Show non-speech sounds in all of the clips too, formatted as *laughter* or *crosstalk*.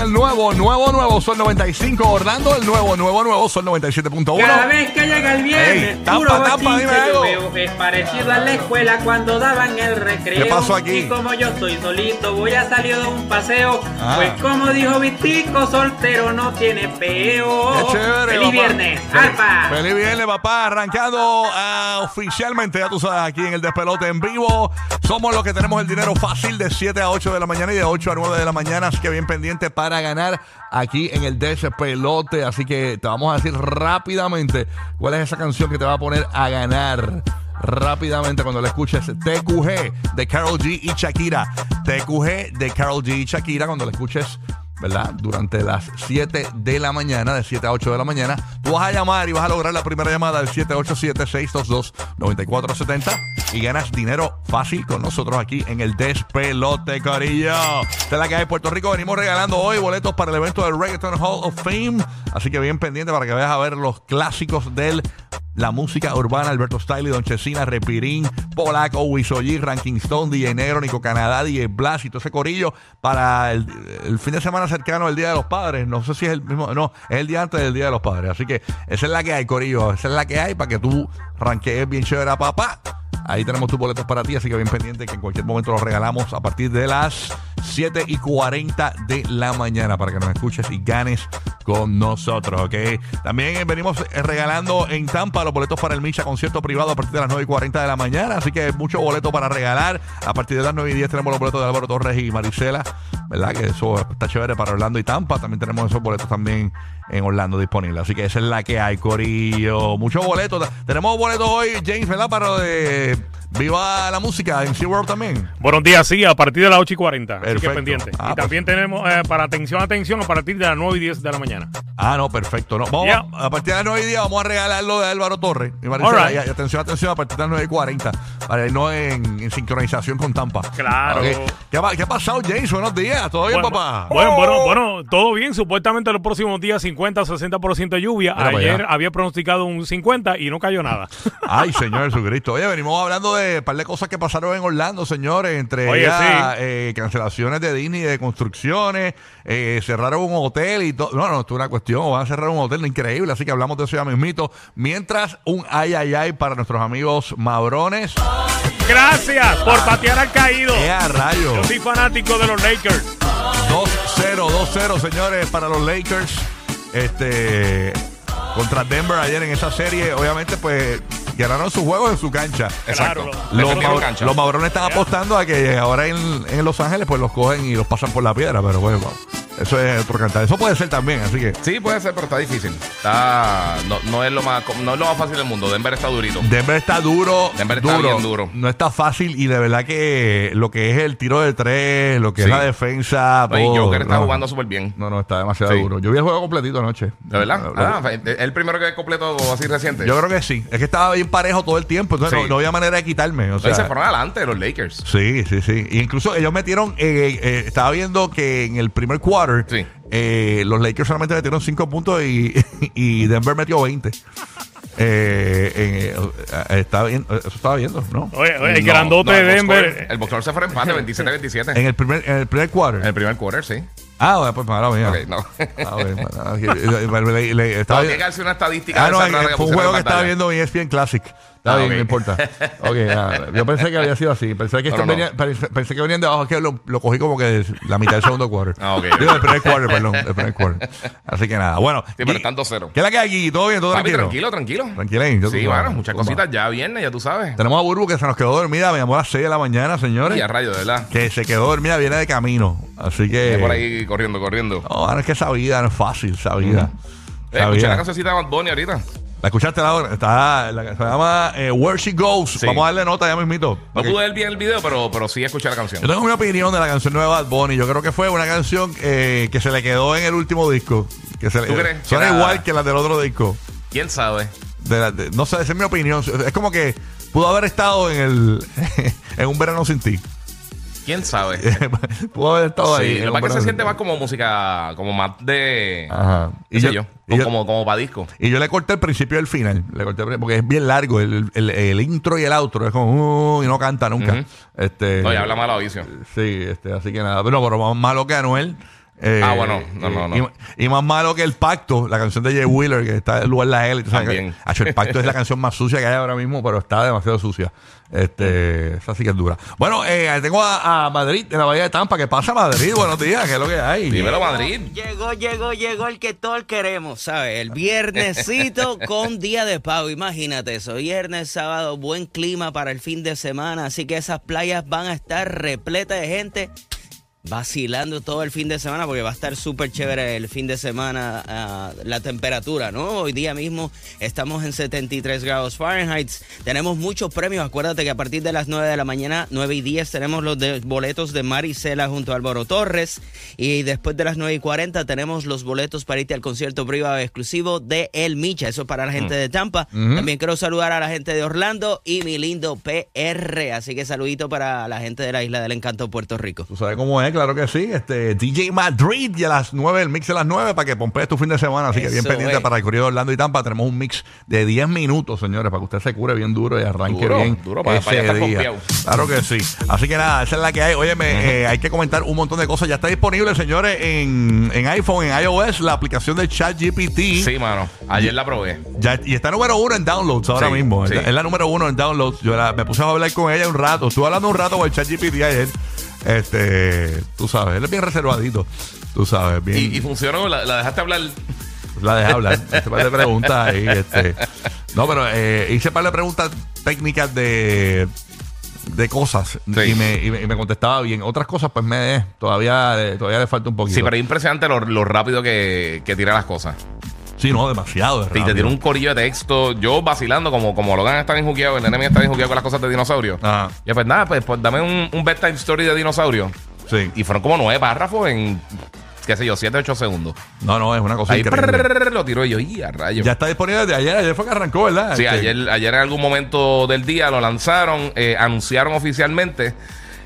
El nuevo, nuevo, nuevo Sol 95 Orlando, el nuevo, nuevo, nuevo Sol 97.1. Cada vez que llega el viernes, Ey, puro tapa, dime yo algo. veo. Es parecido a la escuela cuando daban el recreo. ¿Qué pasó aquí? Y como yo estoy solito, voy a salir de un paseo. Ah. Pues como dijo Vitico, soltero no tiene peo. Qué chévere, ¡Feliz papá. viernes! Fel- ¡Alfa! Feliz viernes, papá. Arrancando ah, oficialmente, ya tú sabes, aquí en el Despelote en vivo. Somos los que tenemos el dinero fácil de 7 a 8 de la mañana y de 8 a 9 de la mañana. Así que bien pendiente para ganar aquí en el Despelote. Así que te vamos a decir rápidamente cuál es esa canción que te va a poner a ganar. Rápidamente cuando la escuches TQG de Carol G y Shakira. TQG de Carol G y Shakira cuando la escuches ¿verdad? Durante las 7 de la mañana, de 7 a 8 de la mañana, tú vas a llamar y vas a lograr la primera llamada al 787-622-9470 y ganas dinero fácil con nosotros aquí en el Despelote, Corillo. Es la que hay Puerto Rico. Venimos regalando hoy boletos para el evento del Reggaeton Hall of Fame. Así que bien pendiente para que vayas a ver los clásicos del la música urbana, Alberto Stiley, Don Chesina, Repirín, Polaco, Wisoyi, Ranking Stone, DJ Negro, Nico Canadá, DJ Blas y todo ese corillo para el, fin de semana cercano al Día de los Padres. No sé si es el mismo, no, es el día antes del Día de los Padres. Así que esa es la que hay, corillo. Esa es la que hay para que tú ranquees bien chévere a papá. Ahí tenemos tus boletos para ti, así que bien pendiente que en cualquier momento los regalamos a partir de las 7 y 40 de la mañana para que nos escuches y ganes con nosotros, ¿ok? También eh, venimos eh, regalando en Tampa los boletos para el Misha concierto privado a partir de las 9 y 40 de la mañana, así que muchos boletos para regalar. A partir de las 9 y 10 tenemos los boletos de Álvaro Torres y Marisela, ¿verdad? Que eso está chévere para Orlando y Tampa. También tenemos esos boletos también en Orlando disponibles, así que esa es la que hay, Corillo. Muchos boletos. Tenemos boletos hoy, James, ¿verdad? Para de Viva la Música en SeaWorld también. Buenos días, sí, a partir de las 8 y 40. Así Perfecto. que pendiente. Ah, y también tenemos eh, para atención, atención, a partir de las 9 y 10 de la mañana. Ah, no, perfecto. No, vamos, Ya. A partir de las 9 y 10 vamos a regalar lo de Álvaro Torres. Y Maricela, right. y- atención, atención, a partir de las 9 y 40. Para irnos en, en sincronización con Tampa. Claro. Ok. ¿Qué, ha, qué ha pasado, James? Buenos días. ¿Todo bien, Bueno, papá? Bueno, bueno, bueno, todo bien. Supuestamente los próximos días 50 o 60% de lluvia. Mira Ayer había pronosticado un 50 y no cayó nada. Ay, Señor Jesucristo. Oye, venimos hablando de un par de cosas que pasaron en Orlando, señores. Entre Oye, ellas, sí. eh, cancelaciones de Disney, de construcciones, eh, cerraron un hotel y todo. No, no, esto es una cuestión. Van a cerrar un hotel increíble, así que hablamos de eso ya mismito. Mientras, un ay, ay, ay para nuestros amigos mabrones. Gracias por patear al caído. ¡Eh, a rayo! Yo soy fanático de los Lakers. 2-0, 2-0, señores, para los Lakers. Este. Contra Denver ayer en esa serie, obviamente, pues ganaron sus juegos en su cancha. Claro. Los, Defendieron ma- cancha. los mabrones están apostando a que ahora en, en Los Ángeles, pues los cogen y los pasan por la piedra, pero bueno, eso es otro cantar. Eso puede ser también, así que. Sí, puede ser, pero está difícil. Está, no, no es lo más, no es lo más fácil del mundo. Denver está durito. Denver está duro. Denver está bien duro. No está fácil y de verdad que lo que es el tiro de tres, lo que Sí. es la defensa. Todo, Joker está no. jugando súper bien. No, no, está demasiado Sí. duro. Yo vi el juego completito anoche. ¿De verdad? Lo- Ah, es el primero que es completo así reciente. Yo creo que sí. Es que estaba bien parejo todo el tiempo. Entonces Sí. no, no había manera de quitarme. O Ahí sea, se fueron adelante los Lakers. sí, sí, sí. Incluso ellos metieron. eh, eh, estaba viendo que en el primer quarter. Sí. eh, los Lakers solamente metieron 5 puntos y, *laughs* y Denver metió 20. Eh, eh, eh, estaba bien, eso estaba viendo, ¿no? Oye, oye, el No, grandote no, de Denver. El boxeador se fue en empate *laughs* 27-27. En el primer, en el primer quarter. En el primer quarter, sí. ah, bueno, pues mala mía. Ok, no. Ah, bueno, nada, le- le- le- *laughs* estaba No, tiene que darse una estadística Ah, no, fue un juego que estaba viendo en ESPN Classic. Está Ah, bien, ok. no importa. Ok, nada. Yo pensé que había sido así. Pensé que, No, no, no. venían- pensé, pensé que venían de abajo. Que lo, lo cogí como que de la mitad del segundo quarter. Ah, ok. Digo, del primer quarter, perdón. Del primer quarter. Así que nada. Bueno. Sí, pero están 2-0. ¿Qué es la que hay aquí? ¿Todo bien? ¿Todo Papi, tranquilo? tranquilo, tranquilo. Tranquilen, yo- Sí, bueno, muchas cositas ya viernes, ya tú sabes. Tenemos a Burbu que se nos quedó dormida. Me llamó a las 6 de la mañana, señores. Y a rayo, de verdad. Que se quedó dormida, viene de camino. Así que. Viene por ahí corriendo, corriendo. No, mano, es que esa vida no es fácil, esa vida. Eh, Esa escuché vida. la cancioncita de Bad Bunny ahorita. ¿La escuchaste la hora? Está, la, se llama eh, Where She Goes. Sí. Vamos a darle nota ya mismito. No pude ver bien el video, pero, pero sí escuché la canción. Yo tengo una opinión de la canción nueva de Bad Bunny. Yo creo que fue una canción eh, que se le quedó en el último disco. Que se le, ¿Tú crees? Suena Que igual que la del otro disco. ¿Quién sabe? De la- de- no sé, esa es mi opinión. Es como que pudo haber estado en el *laughs* en un verano sin ti. ¿Quién sabe? *laughs* pudo haber estado ahí. Sí, en lo un más que verano se siente más como música, como más de. Ajá. qué sé yo, y yo- como, como para disco. Y yo le corté el principio y el final. Le corté el- porque es bien largo. El, el- el intro y el outro es como uh, y no canta nunca. Ujú. Este. No, y habla mal a vicio. Sí, este, así que nada. Pero, pero más malo que Anuel. Eh, Ah, bueno, no, no, no. Y, y más malo que el pacto, la canción de Jay Wheeler, que está en lugar la L. También. el pacto es la *laughs* canción más sucia que hay ahora mismo, pero está demasiado sucia. Este, esa sí que es dura. Bueno, eh, tengo a, a Madrid, de la Bahía de Tampa. ¿Qué pasa, Madrid? Buenos días, ¿qué es lo que hay? Dímelo, Madrid. Llegó, llegó, llegó el que todos queremos, ¿sabes? El viernesito *laughs* con día de pago. Imagínate eso. Viernes, sábado, buen clima para el fin de semana. Así que esas playas van a estar repletas de gente vacilando todo el fin de semana porque va a estar súper chévere el fin de semana ah, la temperatura, ¿no? Hoy día mismo estamos en 73 grados Fahrenheit. Tenemos muchos premios. Acuérdate que a partir de las 9 de la mañana, 9 y 10, tenemos los de- boletos de Maricela junto a Álvaro Torres. Y después de las 9 y 40 tenemos los boletos para irte al concierto privado exclusivo de El Micha. Eso para la gente de Tampa. También quiero saludar a la gente de Orlando y mi lindo PR. Así que saludito para la gente de la Isla del Encanto, Puerto Rico. Tú sabes cómo es, claro que sí. Este DJ Madrid y a las 9, el mix de las 9 para que pompees tu fin de semana. Así que bien pendiente para el corrido de Orlando y Tampa. Tenemos un mix de 10 minutos, señores, para que usted se cure bien duro y arranque Duro, bien. duro, para- para ya ese estar día. Claro que sí. Así que nada, esa es la que hay. Oye, hay que comentar un montón de cosas. Ya está disponible, señores, en, en iPhone, en iOS, la aplicación de ChatGPT. Sí, mano. Ayer la probé. Ya- y está número uno en downloads ahora Sí, mismo. sí. Es la número uno en downloads. Yo la- me puse a hablar con ella un rato. Estuve hablando un rato con el ChatGPT ayer. Este, tú sabes, él es bien reservadito. Tú sabes, bien. Y, y funcionó, la, la dejaste hablar. La dejé hablar. Hice un par de preguntas ahí. Este. No, pero eh, hice par de preguntas técnicas de de cosas Sí. y, me, y, me, y me contestaba bien. Otras cosas, pues me todavía, eh, todavía le falta un poquito. Sí, pero es impresionante lo, lo rápido que, que tira las cosas. Sí, no, demasiado. de Y te tira un corillo de texto. Yo vacilando, como, como Logan está bien jugueado, el nene mío está bien jugueado con las cosas de dinosaurio. Ajá. Y pues nada, pues, pues dame un, un bedtime story de dinosaurio. Sí. Y fueron como nueve párrafos en, qué sé yo, siete, ocho segundos. No, no, es una cosa Ahí increíble. lo tiró yo, y a rayos. Ya está disponible desde ayer. Ayer fue que arrancó, ¿verdad? Sí, Este, ayer, ayer en algún momento del día lo lanzaron, eh, anunciaron oficialmente.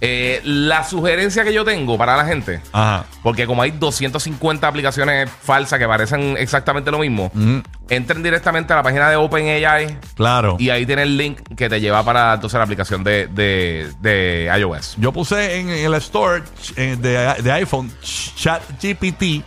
Eh, la sugerencia que yo tengo para la gente, Ajá. porque como hay 250 aplicaciones falsas que parecen exactamente lo mismo, Ujú. entren directamente a la página de OpenAI Claro. y ahí tiene el link que te lleva para entonces la aplicación de, de, de iOS. Yo puse en, el store eh, de, de iPhone ChatGPT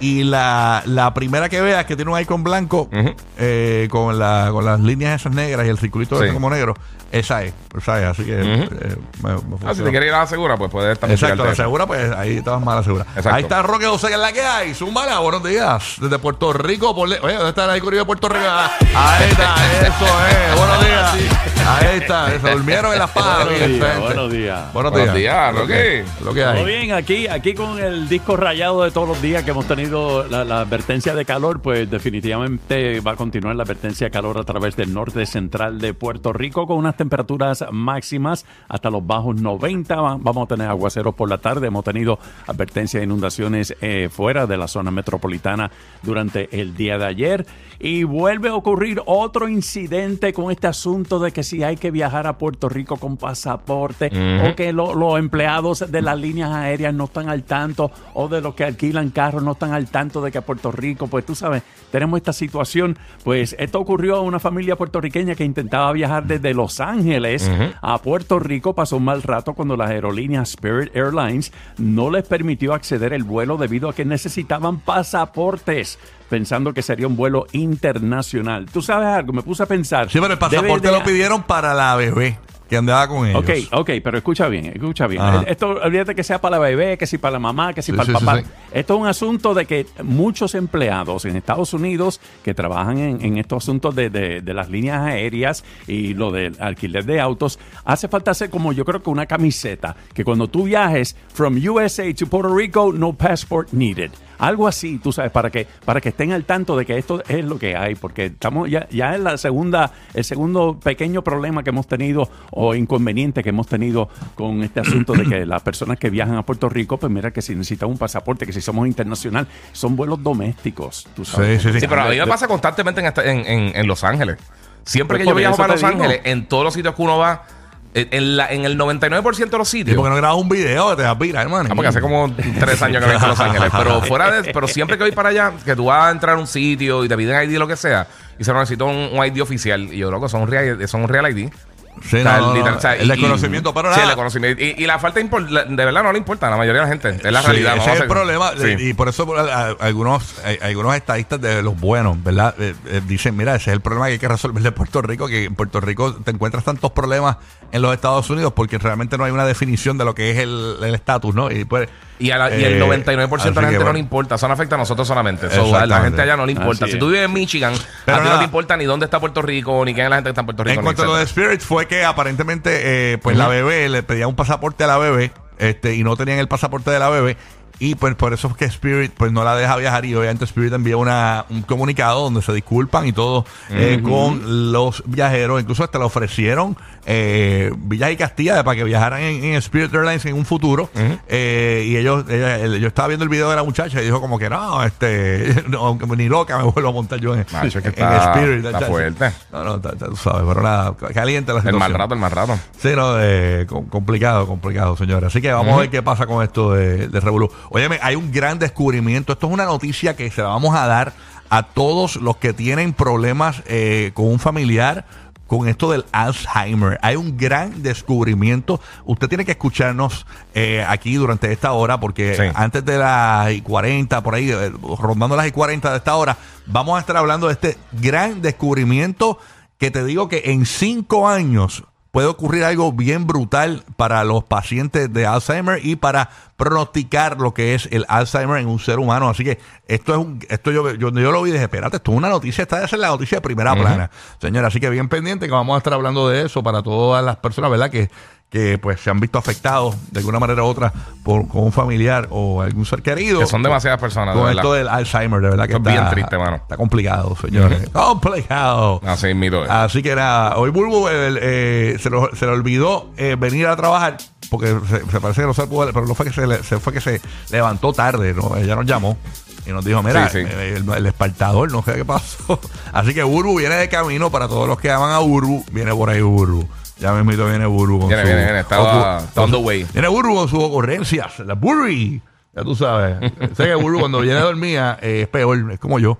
y la, la primera que veas que tiene un icon blanco eh, con, la, con las líneas esas negras y el circulito Sí. como negro, esa es. Esa es, así que Ujú. eh, me- me Ah, si te quieres ir a la segura, pues puedes también Exacto, la segura, pues ahí estabas más la segura. Exacto. Ahí está Roque José, que es la que hay. Zúmbala, buenos días. Desde Puerto Rico. Por le- Oye, ¿dónde está el corrido de Puerto Rico? Ah, Ahí está, eso es. Buenos días. Ahí está, se durmieron en las pajas. Buenos días, buenos días. Buenos Buenos días. Lo Roque. que- Lo que Todo hay. bien, aquí, aquí con el disco rayado de todos los días que hemos tenido la, la advertencia de calor, pues definitivamente va a continuar la advertencia de calor a través del norte central de Puerto Rico con unas temperaturas máximas hasta los bajos 90. Va- Vamos a tener aguaceros por la tarde. Hemos tenido advertencia de inundaciones eh, fuera de la zona metropolitana durante el día de ayer. Y vuelve a ocurrir otro incidente con este asunto de que si hay que viajar a Puerto Rico con pasaporte o que lo- los empleados de las líneas aéreas no están al tanto o de los que alquilan carros no están al tanto de que a Puerto Rico, pues tú sabes, tenemos esta situación. Pues esto ocurrió a una familia puertorriqueña que intentaba viajar desde Los Ángeles a Puerto Rico. Pasó un mal rato cuando la aerolínea Spirit Airlines no les permitió acceder el vuelo debido a que necesitaban pasaportes pensando que sería un vuelo internacional. ¿Tú sabes algo? Me puse a pensar. Sí, pero el pasaporte de- lo pidieron para la bebé que andaba con ellos. Ok, ok, pero escucha bien, escucha bien. Ajá. Esto, olvídate que sea para la bebé, que si para la mamá, que si Sí, para el sí, papá. sí. Esto es un asunto de que muchos empleados en Estados Unidos que trabajan en, en estos asuntos de, de- de las líneas aéreas y lo del alquiler de autos, hace falta hacer como yo creo que una camiseta, que cuando tú viajes from USA to Puerto Rico, no passport needed. Algo así, tú sabes, para que, para que estén al tanto de que esto es lo que hay, porque estamos ya, ya en la segunda, el segundo pequeño problema que hemos tenido o inconveniente que hemos tenido con este asunto de que las personas que viajan a Puerto Rico, pues mira que si necesitan un pasaporte, que si somos internacional, son vuelos domésticos, tú sabes. Sí, sí, sí. Sí, pero a mí me pasa constantemente en, esta- en, en- en Los Ángeles. Siempre Pues que yo viajo para Los. Ángeles, en todos los sitios que uno va, en, la- en el 99% de los ¿Y sitios. por qué no grabas un video que te vas a pirar, hermano? Ah, porque hace como tres años que no he ido a Los Ángeles. Pero *laughs* fuera de pero siempre que voy para allá, que tú vas a entrar a un sitio y te piden ID lo que sea, y se necesito un, un ID oficial. Y yo, loco, son un real, son un real ID. Sí, O sea, no, no, literal, no. o sea, el desconocimiento, pero Sí, nada. el desconocimiento. Y, y la falta de verdad no le importa a la mayoría de la gente. Es la Sí, realidad. no ese es el problema. Sí. Y, por eso por- a- a- algunos, algunos estadistas de los buenos, ¿verdad? Eh, eh, dicen, mira, ese es el problema que hay que resolver de Puerto Rico, que en Puerto Rico te encuentras tantos problemas en los Estados Unidos porque realmente no hay una definición de lo que es el el estatus, ¿no? Y, pues, Y, a la- y el eh, 99% de la gente no le importa. Eso no afecta a nosotros solamente. So, a la gente allá no le importa. Así Si tú vives en Michigan, Pero a ti no te importa ni dónde está Puerto Rico, ni quién es la gente que está en Puerto Rico. En cuanto a lo de. Spirit fue que aparentemente eh, pues la bebé le pedía un pasaporte a la bebé este y no tenían el pasaporte de la bebé y pues por eso es que Spirit pues no la deja viajar y obviamente Spirit envía una, un comunicado donde se disculpan y todo eh, con los viajeros incluso hasta le ofrecieron eh, Villas y Castilla para que viajaran en, en Spirit Airlines en un futuro eh, y ellos ella- el- yo estaba viendo el video de la muchacha y dijo como que no este *laughs* no, ni loca me vuelvo a montar yo en, Macho, es que en está- Spirit está fuerte. no, no, está- tú sabes, pero nada, caliente la El situación. mal rato, el mal rato. Sí, no, eh, com- complicado, complicado, señores. Así que vamos a ver qué pasa con esto de, de Revolú. Óyeme, hay un gran descubrimiento. Esto es una noticia que se la vamos a dar a todos los que tienen problemas eh, con un familiar con esto del Alzheimer. Hay un gran descubrimiento. Usted tiene que escucharnos eh, aquí durante esta hora porque Sí. antes de las y 40, por ahí, eh, rondando las y 40 de esta hora, vamos a estar hablando de este gran descubrimiento que te digo que en cinco años puede ocurrir algo bien brutal para los pacientes de Alzheimer y para pronosticar lo que es el Alzheimer en un ser humano. Así que esto es un, esto yo, yo, yo lo vi y dije, espérate, esto es una noticia, esta ser la noticia de primera plana, señora. Así que bien pendiente que vamos a estar hablando de eso para todas las personas, ¿verdad? Que, que pues se han visto afectados de alguna manera u otra por, con un familiar o algún ser querido. Que son demasiadas personas, de Con verdad. esto del Alzheimer, de verdad que Esto es está, bien triste, mano. Está complicado, señores. Complicado. Así miro. Así que nada, hoy Bulbo eh, eh, se, lo- se le olvidó eh, venir a trabajar porque se, se parece que no se pudo, pero no fue que se, le- se fue que se levantó tarde, ¿no? Ella nos llamó y nos dijo, mira, Sí, sí. eh, El, el espartador, no sé qué pasó. *laughs* Así que Burbu viene de camino para todos los que aman a Burbu, viene por ahí Burbu. Ya mismito viene Burbu con Viene, su- viene, viene. Estaba- con su- está on the way. Viene Burbu con sus ocurrencias, la Burry. Ya tú sabes. sé que Burbu cuando viene dormida eh, es peor, es como yo.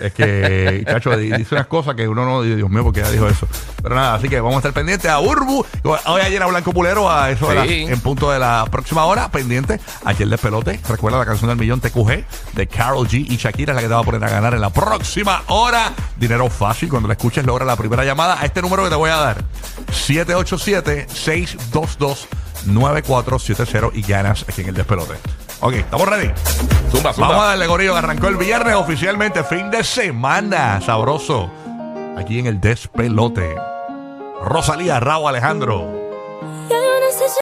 Es que, cacho, di- dice unas cosas que uno no, Dios mío, porque ella dijo eso. Pero nada, así que vamos a estar pendientes a Urbu. Hoy ayer a Blanco Pulero, a eso de en punto de la próxima hora, pendiente. Aquí el despelote. Recuerda la canción del millón TQG de Carol G y Shakira, es la que te va a poner a ganar en la próxima hora. Dinero fácil, cuando la escuches, logra la primera llamada a este número que te voy a dar: 787-622-9470 y ganas aquí en el despelote. Ok, ¿estamos ready? Zumba, zumba. Vamos a darle, Gorillo, que arrancó el viernes oficialmente, fin de semana, sabroso. Aquí en el despelote. Rosalía, Raúl Alejandro.